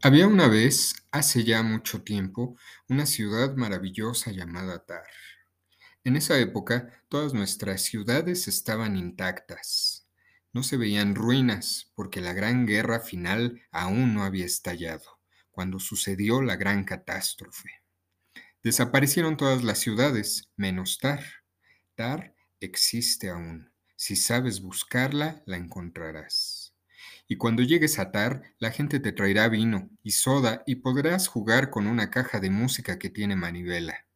Había una vez, hace ya mucho tiempo, una ciudad maravillosa llamada Tar. En esa época, todas nuestras ciudades estaban intactas. No se veían ruinas, porque la gran guerra final aún no había estallado, cuando sucedió la gran catástrofe. Desaparecieron todas las ciudades, menos Tar. Tar existe aún. Si sabes buscarla, la encontrarás. Y cuando llegues a Tar, la gente te traerá vino y soda y podrás jugar con una caja de música que tiene manivela.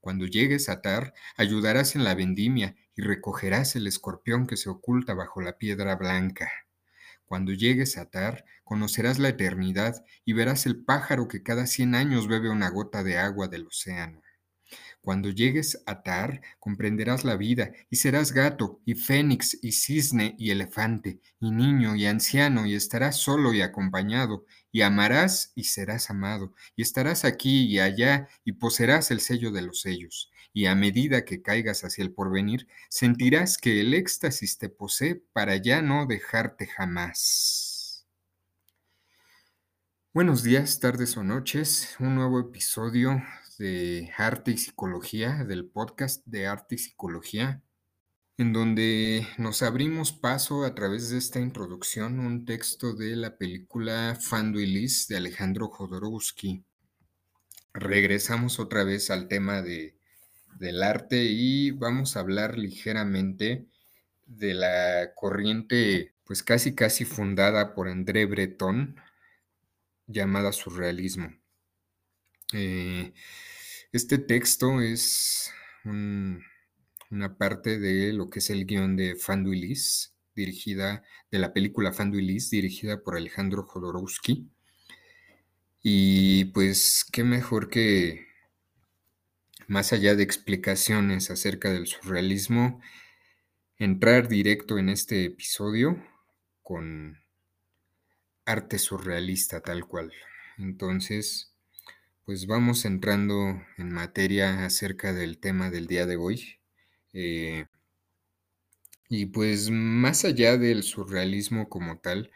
Cuando llegues a Tar, ayudarás en la vendimia y recogerás el escorpión que se oculta bajo la piedra blanca. Cuando llegues a Tar, conocerás la eternidad y verás el pájaro que cada cien años bebe una gota de agua del océano. Cuando llegues a Tar, comprenderás la vida y serás gato y fénix y cisne y elefante y niño y anciano y estarás solo y acompañado y amarás y serás amado y estarás aquí y allá y poseerás el sello de los sellos y a medida que caigas hacia el porvenir sentirás que el éxtasis te posee para ya no dejarte jamás. Buenos días, tardes o noches, un nuevo episodio de Arte y Psicología, del podcast de Arte y Psicología, en donde nos abrimos paso a través de esta introducción un texto de la película Fanduilis de Alejandro Jodorowsky. Regresamos otra vez al tema de, del arte y vamos a hablar ligeramente de la corriente, pues casi casi fundada por André Breton, llamada surrealismo. Eh, este texto es una parte de lo que es el guion de Fanduilis, dirigida, de la película Fanduilis, dirigida por Alejandro Jodorowsky. Y pues qué mejor que, más allá de explicaciones acerca del surrealismo, entrar directo en este episodio con arte surrealista tal cual. Entonces, pues vamos entrando en materia acerca del tema del día de hoy. Eh, y pues más allá del surrealismo como tal,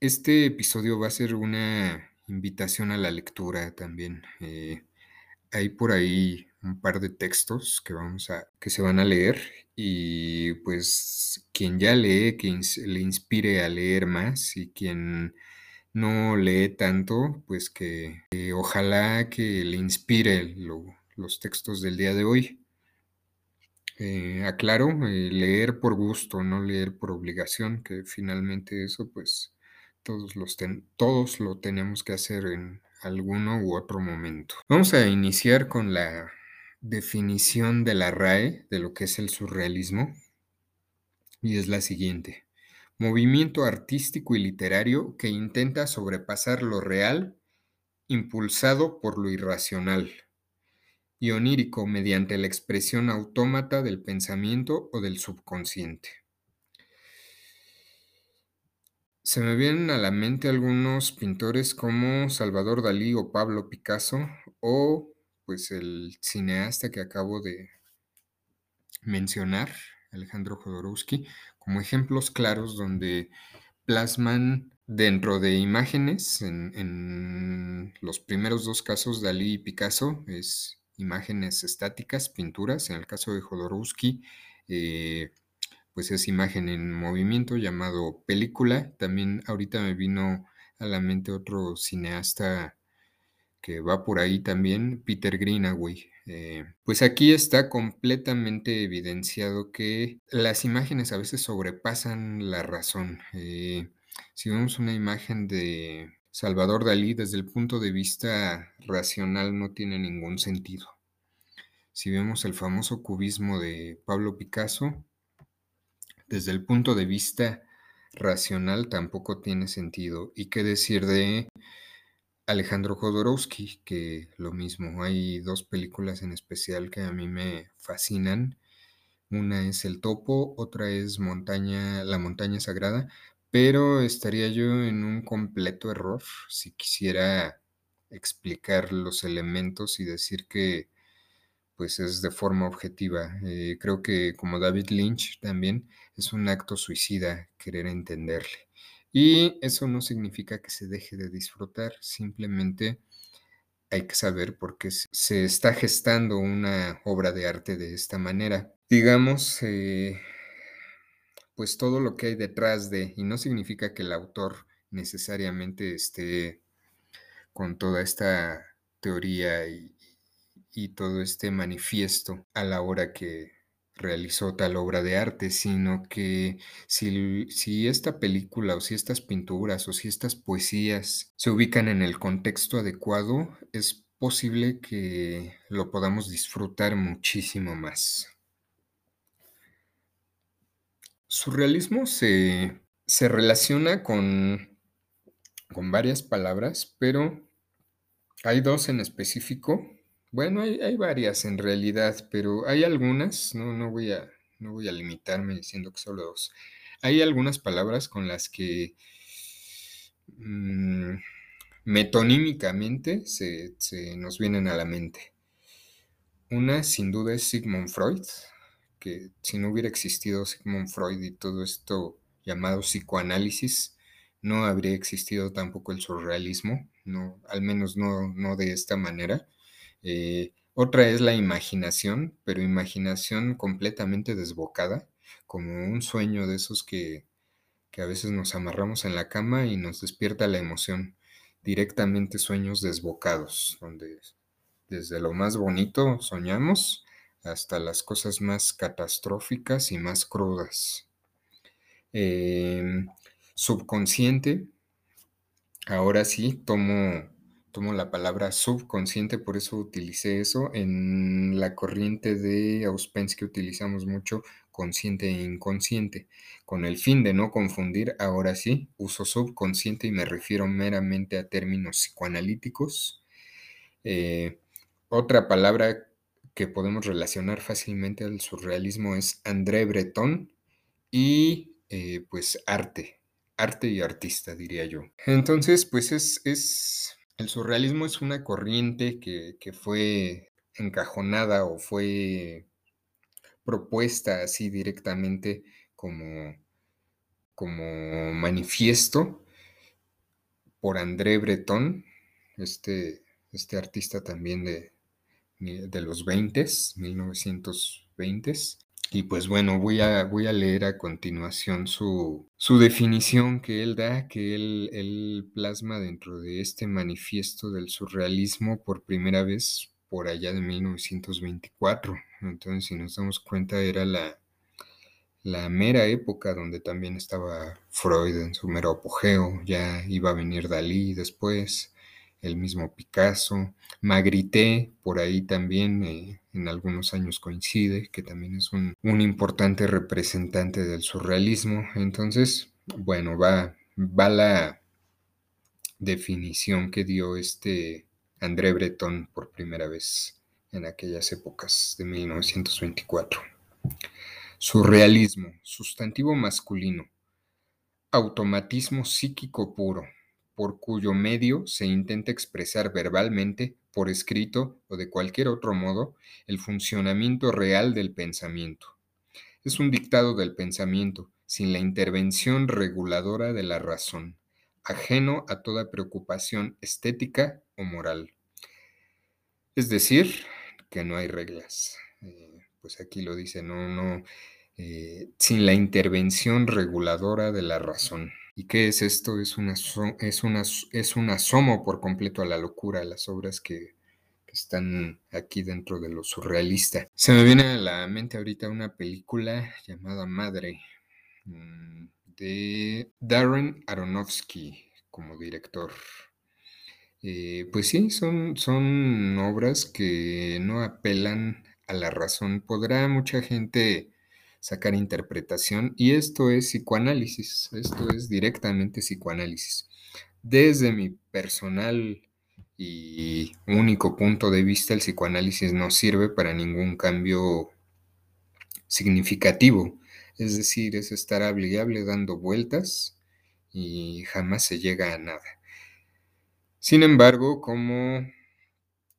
este episodio va a ser una invitación a la lectura también. Eh, hay por ahí un par de textos que vamos a que se van a leer y pues quien ya lee, quien le inspire a leer más y quien no lee tanto, pues que, ojalá que le inspire los textos del día de hoy. Eh, aclaro, eh, leer por gusto, no leer por obligación, que finalmente eso pues todos, los todos lo tenemos que hacer en alguno u otro momento. Vamos a iniciar con la definición de la RAE de lo que es el surrealismo y es la siguiente movimiento artístico y literario que intenta sobrepasar lo real, impulsado por lo irracional, y onírico mediante la expresión autómata del pensamiento o del subconsciente. Se me vienen a la mente algunos pintores como Salvador Dalí o Pablo Picasso o pues el cineasta que acabo de mencionar, Alejandro Jodorowsky, como ejemplos claros donde plasman dentro de imágenes, en, los primeros dos casos, Dalí y Picasso, es imágenes estáticas, pinturas, en el caso de Jodorowsky, eh, pues es imagen en movimiento llamado película. También ahorita me vino a la mente otro cineasta que va por ahí también, Peter Greenaway. Eh, pues aquí está completamente evidenciado que las imágenes a veces sobrepasan la razón. Eh, si vemos una imagen de Salvador Dalí desde el punto de vista racional no tiene ningún sentido. Si vemos el famoso cubismo de Pablo Picasso, desde el punto de vista racional tampoco tiene sentido. ¿Y qué decir de Alejandro Jodorowsky, que lo mismo, hay dos películas en especial que a mí me fascinan. Una es El Topo, otra es Montaña, La Montaña Sagrada, pero estaría yo en un completo error si quisiera explicar los elementos y decir que pues es de forma objetiva. Eh, creo que como David Lynch también es un acto suicida querer entenderle. Y eso no significa que se deje de disfrutar, simplemente hay que saber por qué se está gestando una obra de arte de esta manera. Digamos, eh, pues todo lo que hay detrás de, y no significa que el autor necesariamente esté con toda esta teoría y, y todo este manifiesto a la hora que realizó tal obra de arte, sino que si, si, esta película o si estas pinturas o si estas poesías se ubican en el contexto adecuado, es posible que lo podamos disfrutar muchísimo más. Surrealismo se, se relaciona con, con varias palabras, pero hay dos en específico bueno, hay, varias en realidad, pero hay algunas, no, no, voy a, no voy a limitarme diciendo que solo dos. Hay algunas palabras con las que mm, metonímicamente se, se nos vienen a la mente. Una sin duda es Sigmund Freud, que si no hubiera existido Sigmund Freud y todo esto llamado psicoanálisis, no habría existido tampoco el surrealismo, no, al menos no, no de esta manera. Eh, otra es la imaginación, pero imaginación completamente desbocada, como un sueño de esos que, a veces nos amarramos en la cama y nos despierta la emoción. Directamente sueños desbocados, donde desde lo más bonito soñamos hasta las cosas más catastróficas y más crudas. Em, subconsciente, ahora sí tomo tomo la palabra subconsciente, por eso utilicé eso. En la corriente de Auspensky utilizamos mucho consciente e inconsciente, con el fin de no confundir, ahora sí, uso subconsciente y me refiero meramente a términos psicoanalíticos. Eh, otra palabra que podemos relacionar fácilmente al surrealismo es André Breton y eh, pues arte, arte y artista, diría yo. Entonces, pues es, es el surrealismo es una corriente que, fue encajonada o fue propuesta así directamente como, como manifiesto por André Breton, este, este artista también de, de los 20, 1920. Y pues bueno, voy a, voy a leer a continuación su, definición que él da, que él, él, plasma dentro de este manifiesto del surrealismo por primera vez por allá de 1924. Entonces, si nos damos cuenta, era la, la mera época donde también estaba Freud en su mero apogeo, ya iba a venir Dalí después, el mismo Picasso, Magritte, por ahí también eh, en algunos años coincide, que también es un, importante representante del surrealismo. Entonces, bueno, va, va la definición que dio este André Breton por primera vez en aquellas épocas de 1924. Surrealismo, sustantivo masculino, automatismo psíquico puro, por cuyo medio se intenta expresar verbalmente, por escrito o de cualquier otro modo, el funcionamiento real del pensamiento. Es un dictado del pensamiento, sin la intervención reguladora de la razón, ajeno a toda preocupación estética o moral. Es decir, que no hay reglas. Eh, pues aquí lo dice, no, no, eh, sin la intervención reguladora de la razón. ¿Y qué es esto? Es, es, es un asomo por completo a la locura, a las obras que, están aquí dentro de lo surrealista. Se me viene a la mente ahorita una película llamada Madre mm, de Darren Aronofsky como director. Eh, pues sí, son, son obras que no apelan a la razón. Podrá mucha gente sacar interpretación y esto es psicoanálisis, esto es directamente psicoanálisis. Desde mi personal y único punto de vista, el psicoanálisis no sirve para ningún cambio significativo, es decir, es estar hable dando vueltas y jamás se llega a nada. Sin embargo, como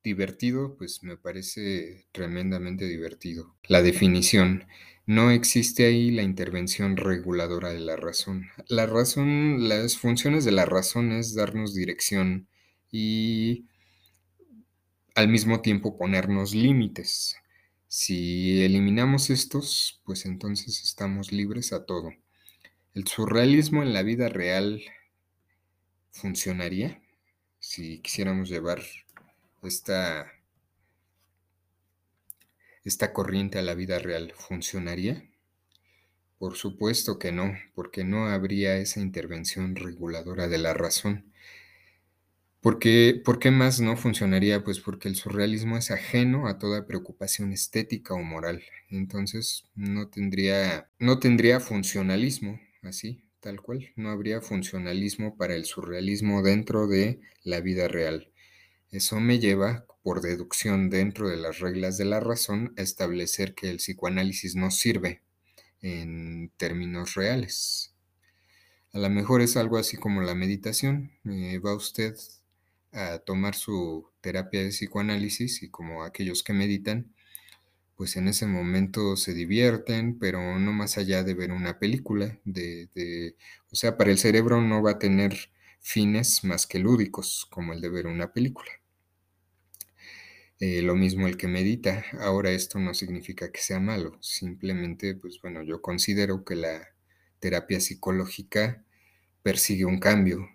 divertido, pues me parece tremendamente divertido. La definición. No existe ahí la intervención reguladora de la razón. La razón, las funciones de la razón es darnos dirección y al mismo tiempo ponernos límites. Si eliminamos estos, pues entonces estamos libres a todo. ¿El surrealismo en la vida real funcionaría? Si quisiéramos llevar esta, esta corriente a la vida real, ¿funcionaría? Por supuesto que no, porque no habría esa intervención reguladora de la razón. ¿Por qué, ¿Por qué, más no funcionaría? Pues porque el surrealismo es ajeno a toda preocupación estética o moral. Entonces no tendría, no tendría funcionalismo, así, tal cual. No habría funcionalismo para el surrealismo dentro de la vida real. Eso me lleva, por deducción dentro de las reglas de la razón, a establecer que el psicoanálisis no sirve en términos reales. A lo mejor es algo así como la meditación. Eh, va usted a tomar su terapia de psicoanálisis y como aquellos que meditan, pues en ese momento se divierten, pero no más allá de ver una película. De, o sea, para el cerebro no va a tener fines más que lúdicos, como el de ver una película. Eh, lo mismo el que medita. Ahora esto no significa que sea malo, simplemente, pues bueno, yo considero que la terapia psicológica persigue un cambio,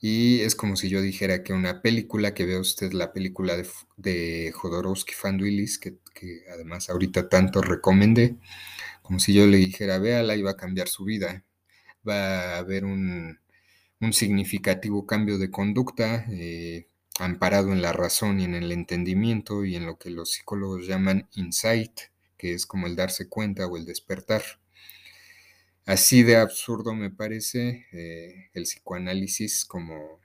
y es como si yo dijera que una película, que vea usted la película de, de Jodorowsky Fanduilis, que, que además ahorita tanto recomendé, como si yo le dijera, véala y va a cambiar su vida. Va a haber un, significativo cambio de conducta eh, amparado en la razón y en el entendimiento y en lo que los psicólogos llaman insight, que es como el darse cuenta o el despertar. Así de absurdo me parece eh, el psicoanálisis como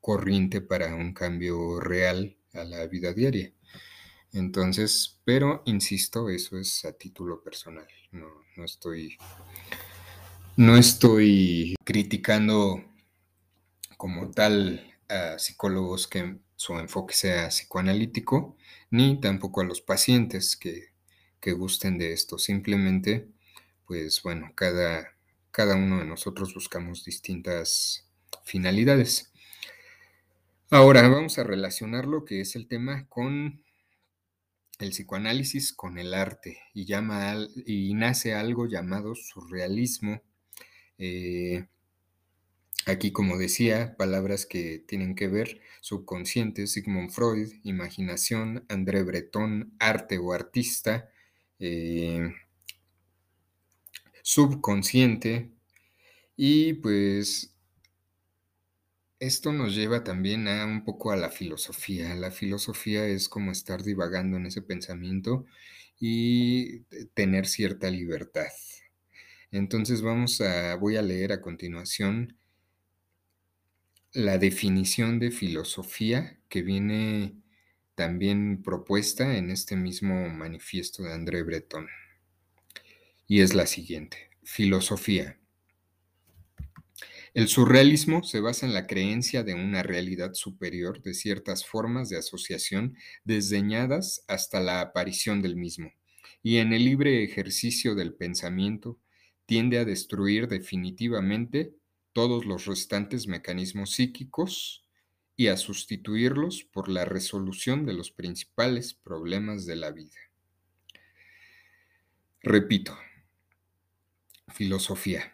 corriente para un cambio real a la vida diaria. Entonces, pero insisto, eso es a título personal. No, no estoy. No estoy criticando como tal a psicólogos que su enfoque sea psicoanalítico, ni tampoco a los pacientes que, que gusten de esto. Simplemente pues bueno, cada, cada uno de nosotros buscamos distintas finalidades. Ahora vamos a relacionar lo que es el tema con el psicoanálisis, con el arte, y, llama y nace algo llamado surrealismo. Eh, aquí, como decía, palabras que tienen que ver, subconsciente, Sigmund Freud, imaginación, André Breton, arte o artista, eh, subconsciente y pues esto nos lleva también a un poco a la filosofía. La filosofía es como estar divagando en ese pensamiento y tener cierta libertad. Entonces vamos a voy a leer a continuación la definición de filosofía que viene también propuesta en este mismo manifiesto de André Breton y es la siguiente. Filosofía. El surrealismo se basa en la creencia de una realidad superior de ciertas formas de asociación desdeñadas hasta la aparición del mismo, y en el libre ejercicio del pensamiento tiende a destruir definitivamente todos los restantes mecanismos psíquicos y a sustituirlos por la resolución de los principales problemas de la vida. Repito, Filosofía.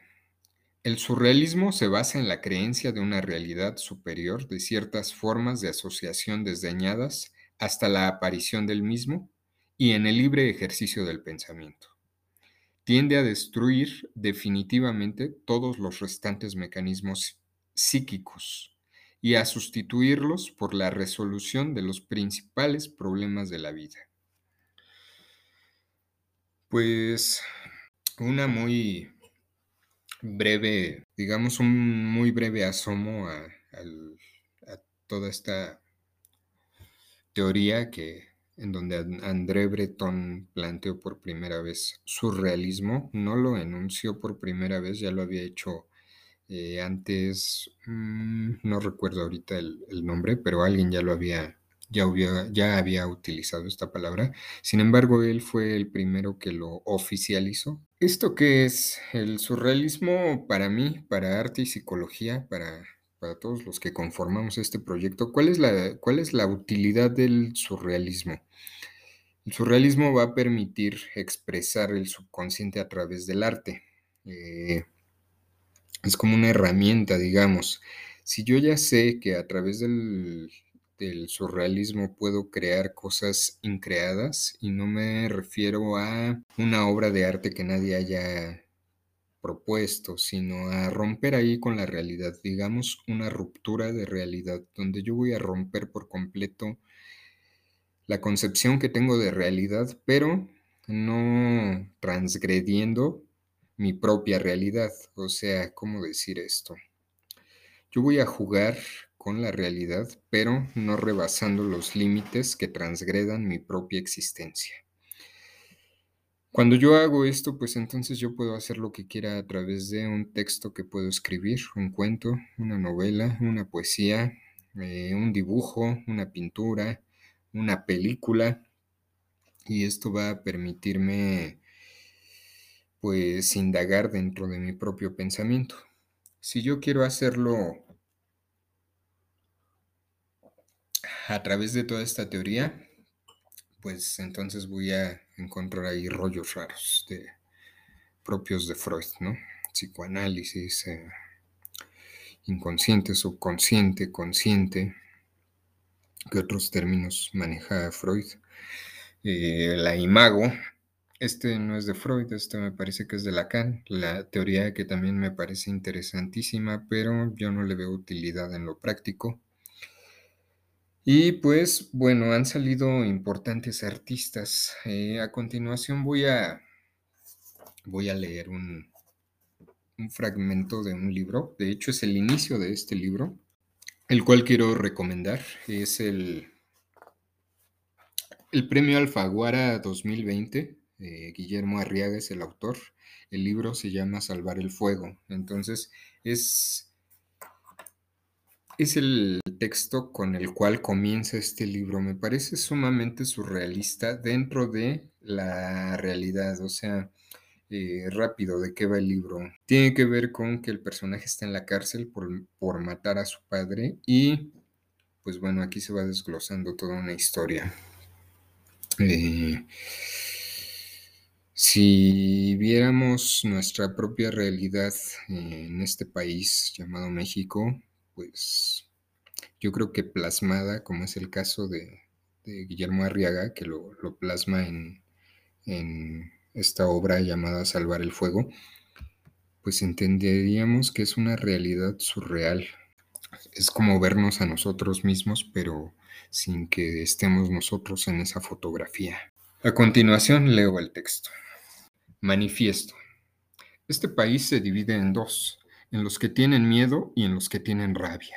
El surrealismo se basa en la creencia de una realidad superior de ciertas formas de asociación desdeñadas hasta la aparición del mismo y en el libre ejercicio del pensamiento. Tiende a destruir definitivamente todos los restantes mecanismos psíquicos y a sustituirlos por la resolución de los principales problemas de la vida. Pues una muy breve, digamos un muy breve asomo a, toda esta teoría que en donde André Breton planteó por primera vez surrealismo, no lo enunció por primera vez, ya lo había hecho eh, antes, mm, no recuerdo ahorita el, nombre, pero alguien ya lo había ya había, ya había utilizado esta palabra. Sin embargo, él fue el primero que lo oficializó. ¿Esto qué es? El surrealismo para mí, para arte y psicología, para, para todos los que conformamos este proyecto, ¿cuál es, la, ¿cuál es la utilidad del surrealismo? El surrealismo va a permitir expresar el subconsciente a través del arte. Eh, es como una herramienta, digamos. Si yo ya sé que a través del, del surrealismo puedo crear cosas increadas y no me refiero a una obra de arte que nadie haya propuesto, sino a romper ahí con la realidad, digamos una ruptura de realidad, donde yo voy a romper por completo la concepción que tengo de realidad, pero no transgrediendo mi propia realidad. O sea, ¿cómo decir esto? Yo voy a jugar con la realidad, pero no rebasando los límites que transgredan mi propia existencia. Cuando yo hago esto, pues entonces yo puedo hacer lo que quiera a través de un texto que puedo escribir, un cuento, una novela, una poesía, eh, un dibujo, una pintura, una película. Y esto va a permitirme pues indagar dentro de mi propio pensamiento. Si yo quiero hacerlo a través de toda esta teoría, pues entonces voy a encontrar ahí rollos raros de, propios de Freud, ¿no? Psicoanálisis, eh, inconsciente, subconsciente, consciente, ¿qué otros términos maneja Freud? Eh, la imago, este no es de Freud, este me parece que es de Lacan, la teoría que también me parece interesantísima, pero yo no le veo utilidad en lo práctico. Y pues bueno, han salido importantes artistas. Eh, a continuación voy a, voy a leer un, un fragmento de un libro. De hecho, es el inicio de este libro, el cual quiero recomendar. Es el, el Premio Alfaguara 2020. Eh, Guillermo Arriaga es el autor. El libro se llama Salvar el Fuego. Entonces, es es el texto con el cual comienza este libro. Me parece sumamente surrealista dentro de la realidad. O sea, eh, rápido, ¿de qué va el libro? Tiene que ver con que el personaje está en la cárcel por, por matar a su padre y pues bueno, aquí se va desglosando toda una historia. Eh, si viéramos nuestra propia realidad en este país llamado México, pues yo creo que plasmada, como es el caso de, Guillermo Arriaga, que lo, plasma en, en, esta obra llamada Salvar el Fuego, pues entenderíamos que es una realidad surreal. Es como vernos a nosotros mismos, pero sin que estemos nosotros en esa fotografía. A continuación leo el texto. Manifiesto. Este país se divide en dos en los que tienen miedo y en los que tienen rabia.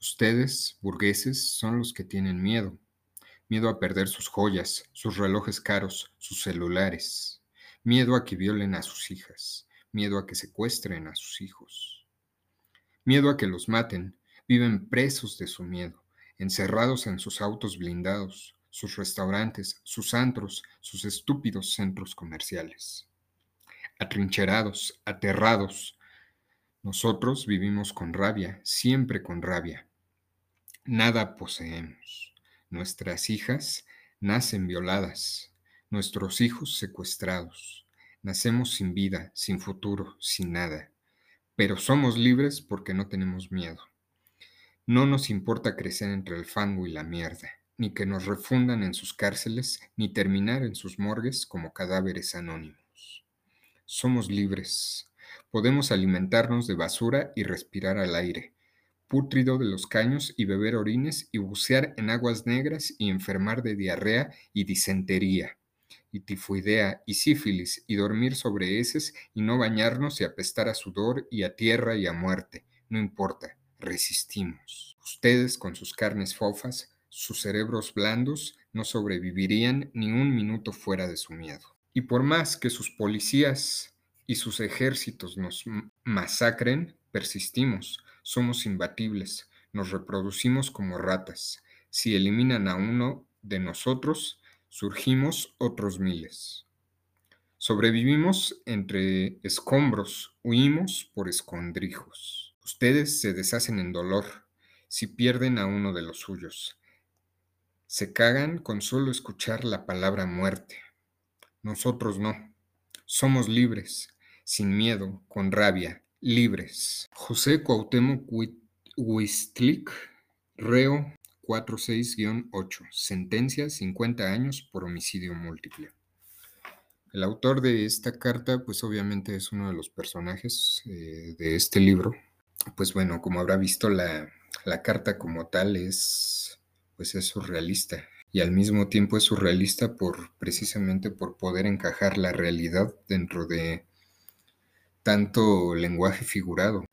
Ustedes, burgueses, son los que tienen miedo. Miedo a perder sus joyas, sus relojes caros, sus celulares. Miedo a que violen a sus hijas. Miedo a que secuestren a sus hijos. Miedo a que los maten. Viven presos de su miedo, encerrados en sus autos blindados, sus restaurantes, sus antros, sus estúpidos centros comerciales. Atrincherados, aterrados, nosotros vivimos con rabia, siempre con rabia. Nada poseemos. Nuestras hijas nacen violadas, nuestros hijos secuestrados. Nacemos sin vida, sin futuro, sin nada. Pero somos libres porque no tenemos miedo. No nos importa crecer entre el fango y la mierda, ni que nos refundan en sus cárceles, ni terminar en sus morgues como cadáveres anónimos. Somos libres, Podemos alimentarnos de basura y respirar al aire, pútrido de los caños y beber orines y bucear en aguas negras y enfermar de diarrea y disentería y tifoidea y sífilis y dormir sobre heces y no bañarnos y apestar a sudor y a tierra y a muerte. No importa, resistimos. Ustedes con sus carnes fofas, sus cerebros blandos, no sobrevivirían ni un minuto fuera de su miedo. Y por más que sus policías y sus ejércitos nos masacren, persistimos, somos imbatibles, nos reproducimos como ratas, Si eliminan a uno de nosotros, surgimos otros miles. Sobrevivimos entre escombros, huimos por escondrijos. Ustedes se deshacen en dolor si pierden a uno de los suyos. Se cagan con solo escuchar la palabra muerte. Nosotros no. Somos libres, sin miedo, con rabia, libres. José Cuauhtémoc Huistlic, reo 46-8, sentencia 50 años por homicidio múltiple. El autor de esta carta, pues obviamente es uno de los personajes eh, de este libro. Pues bueno, como habrá visto, la, la carta como tal es, pues es surrealista y al mismo tiempo es surrealista por precisamente por poder encajar la realidad dentro de tanto lenguaje figurado.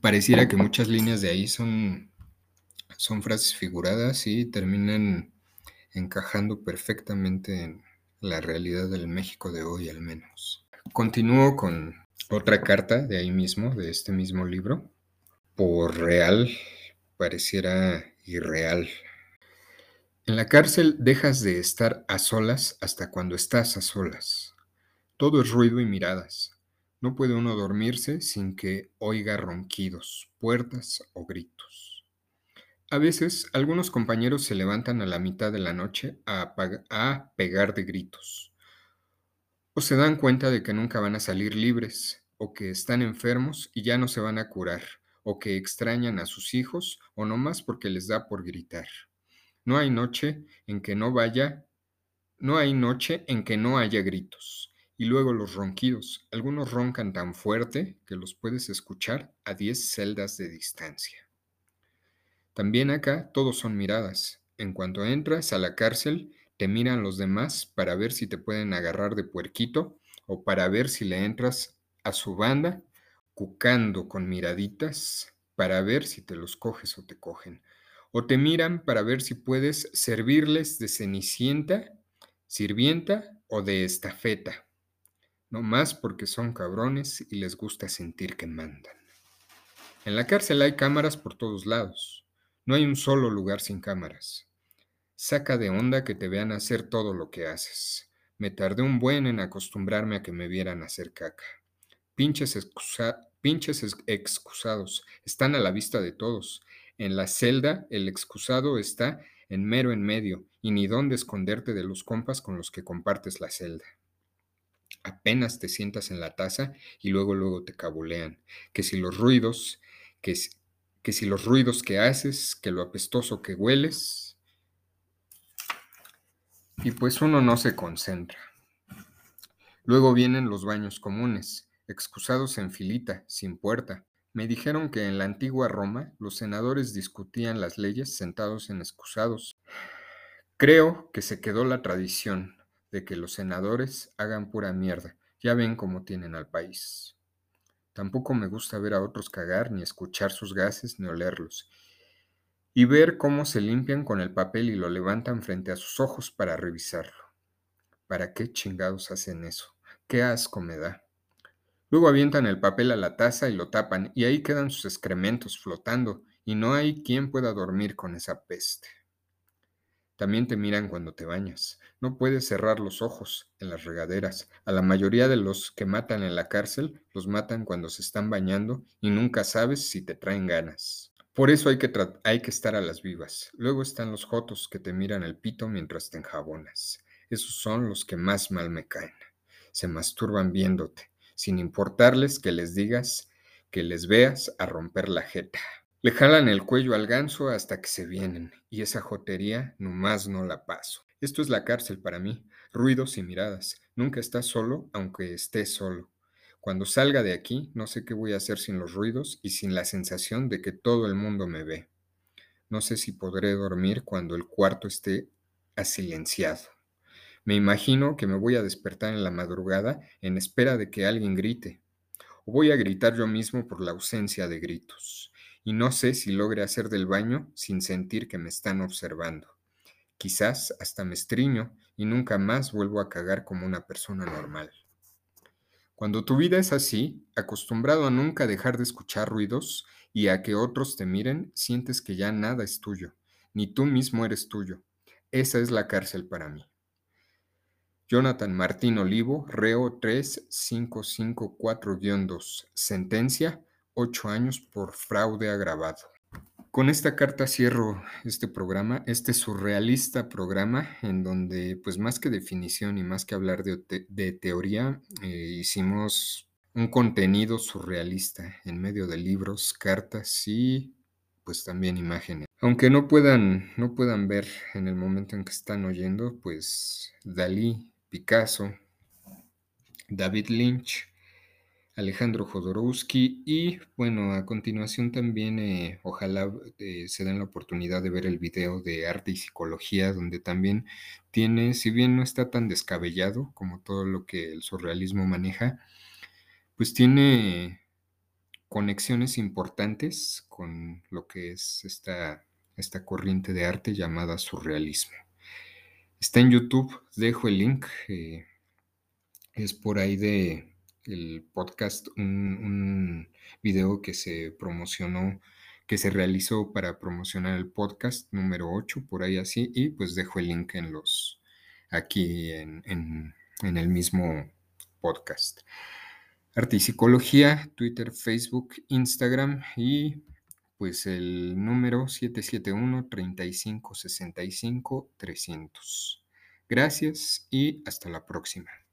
Pareciera que muchas líneas de ahí son son frases figuradas y terminan encajando perfectamente en la realidad del México de hoy al menos. Continúo con otra carta de ahí mismo, de este mismo libro. Por real pareciera irreal. En la cárcel dejas de estar a solas hasta cuando estás a solas. Todo es ruido y miradas. No puede uno dormirse sin que oiga ronquidos, puertas o gritos. A veces, algunos compañeros se levantan a la mitad de la noche a, a, pegar de gritos. O se dan cuenta de que nunca van a salir libres, o que están enfermos y ya no se van a curar, o que extrañan a sus hijos, o no más porque les da por gritar. No hay noche en que no vaya, no hay noche en que no haya gritos. Y luego los ronquidos. Algunos roncan tan fuerte que los puedes escuchar a diez celdas de distancia. También acá todos son miradas. En cuanto entras a la cárcel, te miran los demás para ver si te pueden agarrar de puerquito o para ver si le entras a su banda, cucando con miraditas para ver si te los coges o te cogen. O te miran para ver si puedes servirles de cenicienta, sirvienta o de estafeta. No más porque son cabrones y les gusta sentir que mandan. En la cárcel hay cámaras por todos lados. No hay un solo lugar sin cámaras. Saca de onda que te vean hacer todo lo que haces. Me tardé un buen en acostumbrarme a que me vieran hacer caca. Pinches, excusados están a la vista de todos. En la celda el excusado está en mero en medio y ni dónde esconderte de los compas con los que compartes la celda. Apenas te sientas en la taza y luego luego te cabulean, que si los ruidos, que, que si los ruidos que haces, que lo apestoso que hueles, y pues uno no se concentra. Luego vienen los baños comunes, excusados en filita, sin puerta. Me dijeron que en la antigua Roma los senadores discutían las leyes sentados en excusados. Creo que se quedó la tradición de que los senadores hagan pura mierda. Ya ven cómo tienen al país. Tampoco me gusta ver a otros cagar, ni escuchar sus gases, ni olerlos. Y ver cómo se limpian con el papel y lo levantan frente a sus ojos para revisarlo. ¿Para qué chingados hacen eso? Qué asco me da. Luego avientan el papel a la taza y lo tapan, y ahí quedan sus excrementos flotando, y no hay quien pueda dormir con esa peste. También te miran cuando te bañas. No puedes cerrar los ojos en las regaderas. A la mayoría de los que matan en la cárcel los matan cuando se están bañando y nunca sabes si te traen ganas. Por eso hay que, hay que estar a las vivas. Luego están los jotos que te miran el pito mientras te enjabonas. Esos son los que más mal me caen. Se masturban viéndote, sin importarles que les digas, que les veas a romper la jeta. Le jalan el cuello al ganso hasta que se vienen, y esa jotería nomás no la paso. Esto es la cárcel para mí, ruidos y miradas. Nunca estás solo, aunque estés solo. Cuando salga de aquí, no sé qué voy a hacer sin los ruidos y sin la sensación de que todo el mundo me ve. No sé si podré dormir cuando el cuarto esté asilenciado. Me imagino que me voy a despertar en la madrugada en espera de que alguien grite. O voy a gritar yo mismo por la ausencia de gritos y no sé si logre hacer del baño sin sentir que me están observando. Quizás hasta me estriño y nunca más vuelvo a cagar como una persona normal. Cuando tu vida es así, acostumbrado a nunca dejar de escuchar ruidos y a que otros te miren, sientes que ya nada es tuyo. ni tú mismo eres tuyo. Esa es la cárcel para mí. Jonathan Martín Olivo, reo 3554-2, sentencia, 8 años por fraude agravado. Con esta carta cierro este programa, este surrealista programa, en donde, pues más que definición y más que hablar de, de teoría, eh, hicimos un contenido surrealista en medio de libros, cartas y pues también imágenes. Aunque no puedan, no puedan ver en el momento en que están oyendo, pues Dalí, Picasso, David Lynch, Alejandro Jodorowsky y bueno, a continuación también eh, ojalá eh, se den la oportunidad de ver el video de arte y psicología donde también tiene, si bien no está tan descabellado como todo lo que el surrealismo maneja, pues tiene conexiones importantes con lo que es esta, esta corriente de arte llamada surrealismo. Está en YouTube, dejo el link, eh, es por ahí de el podcast, un, video que se promocionó, que se realizó para promocionar el podcast número 8, por ahí así, y pues dejo el link en los, aquí en, en el mismo podcast. Arte y Psicología, Twitter, Facebook, Instagram y pues el número 771-3565-300. Gracias y hasta la próxima.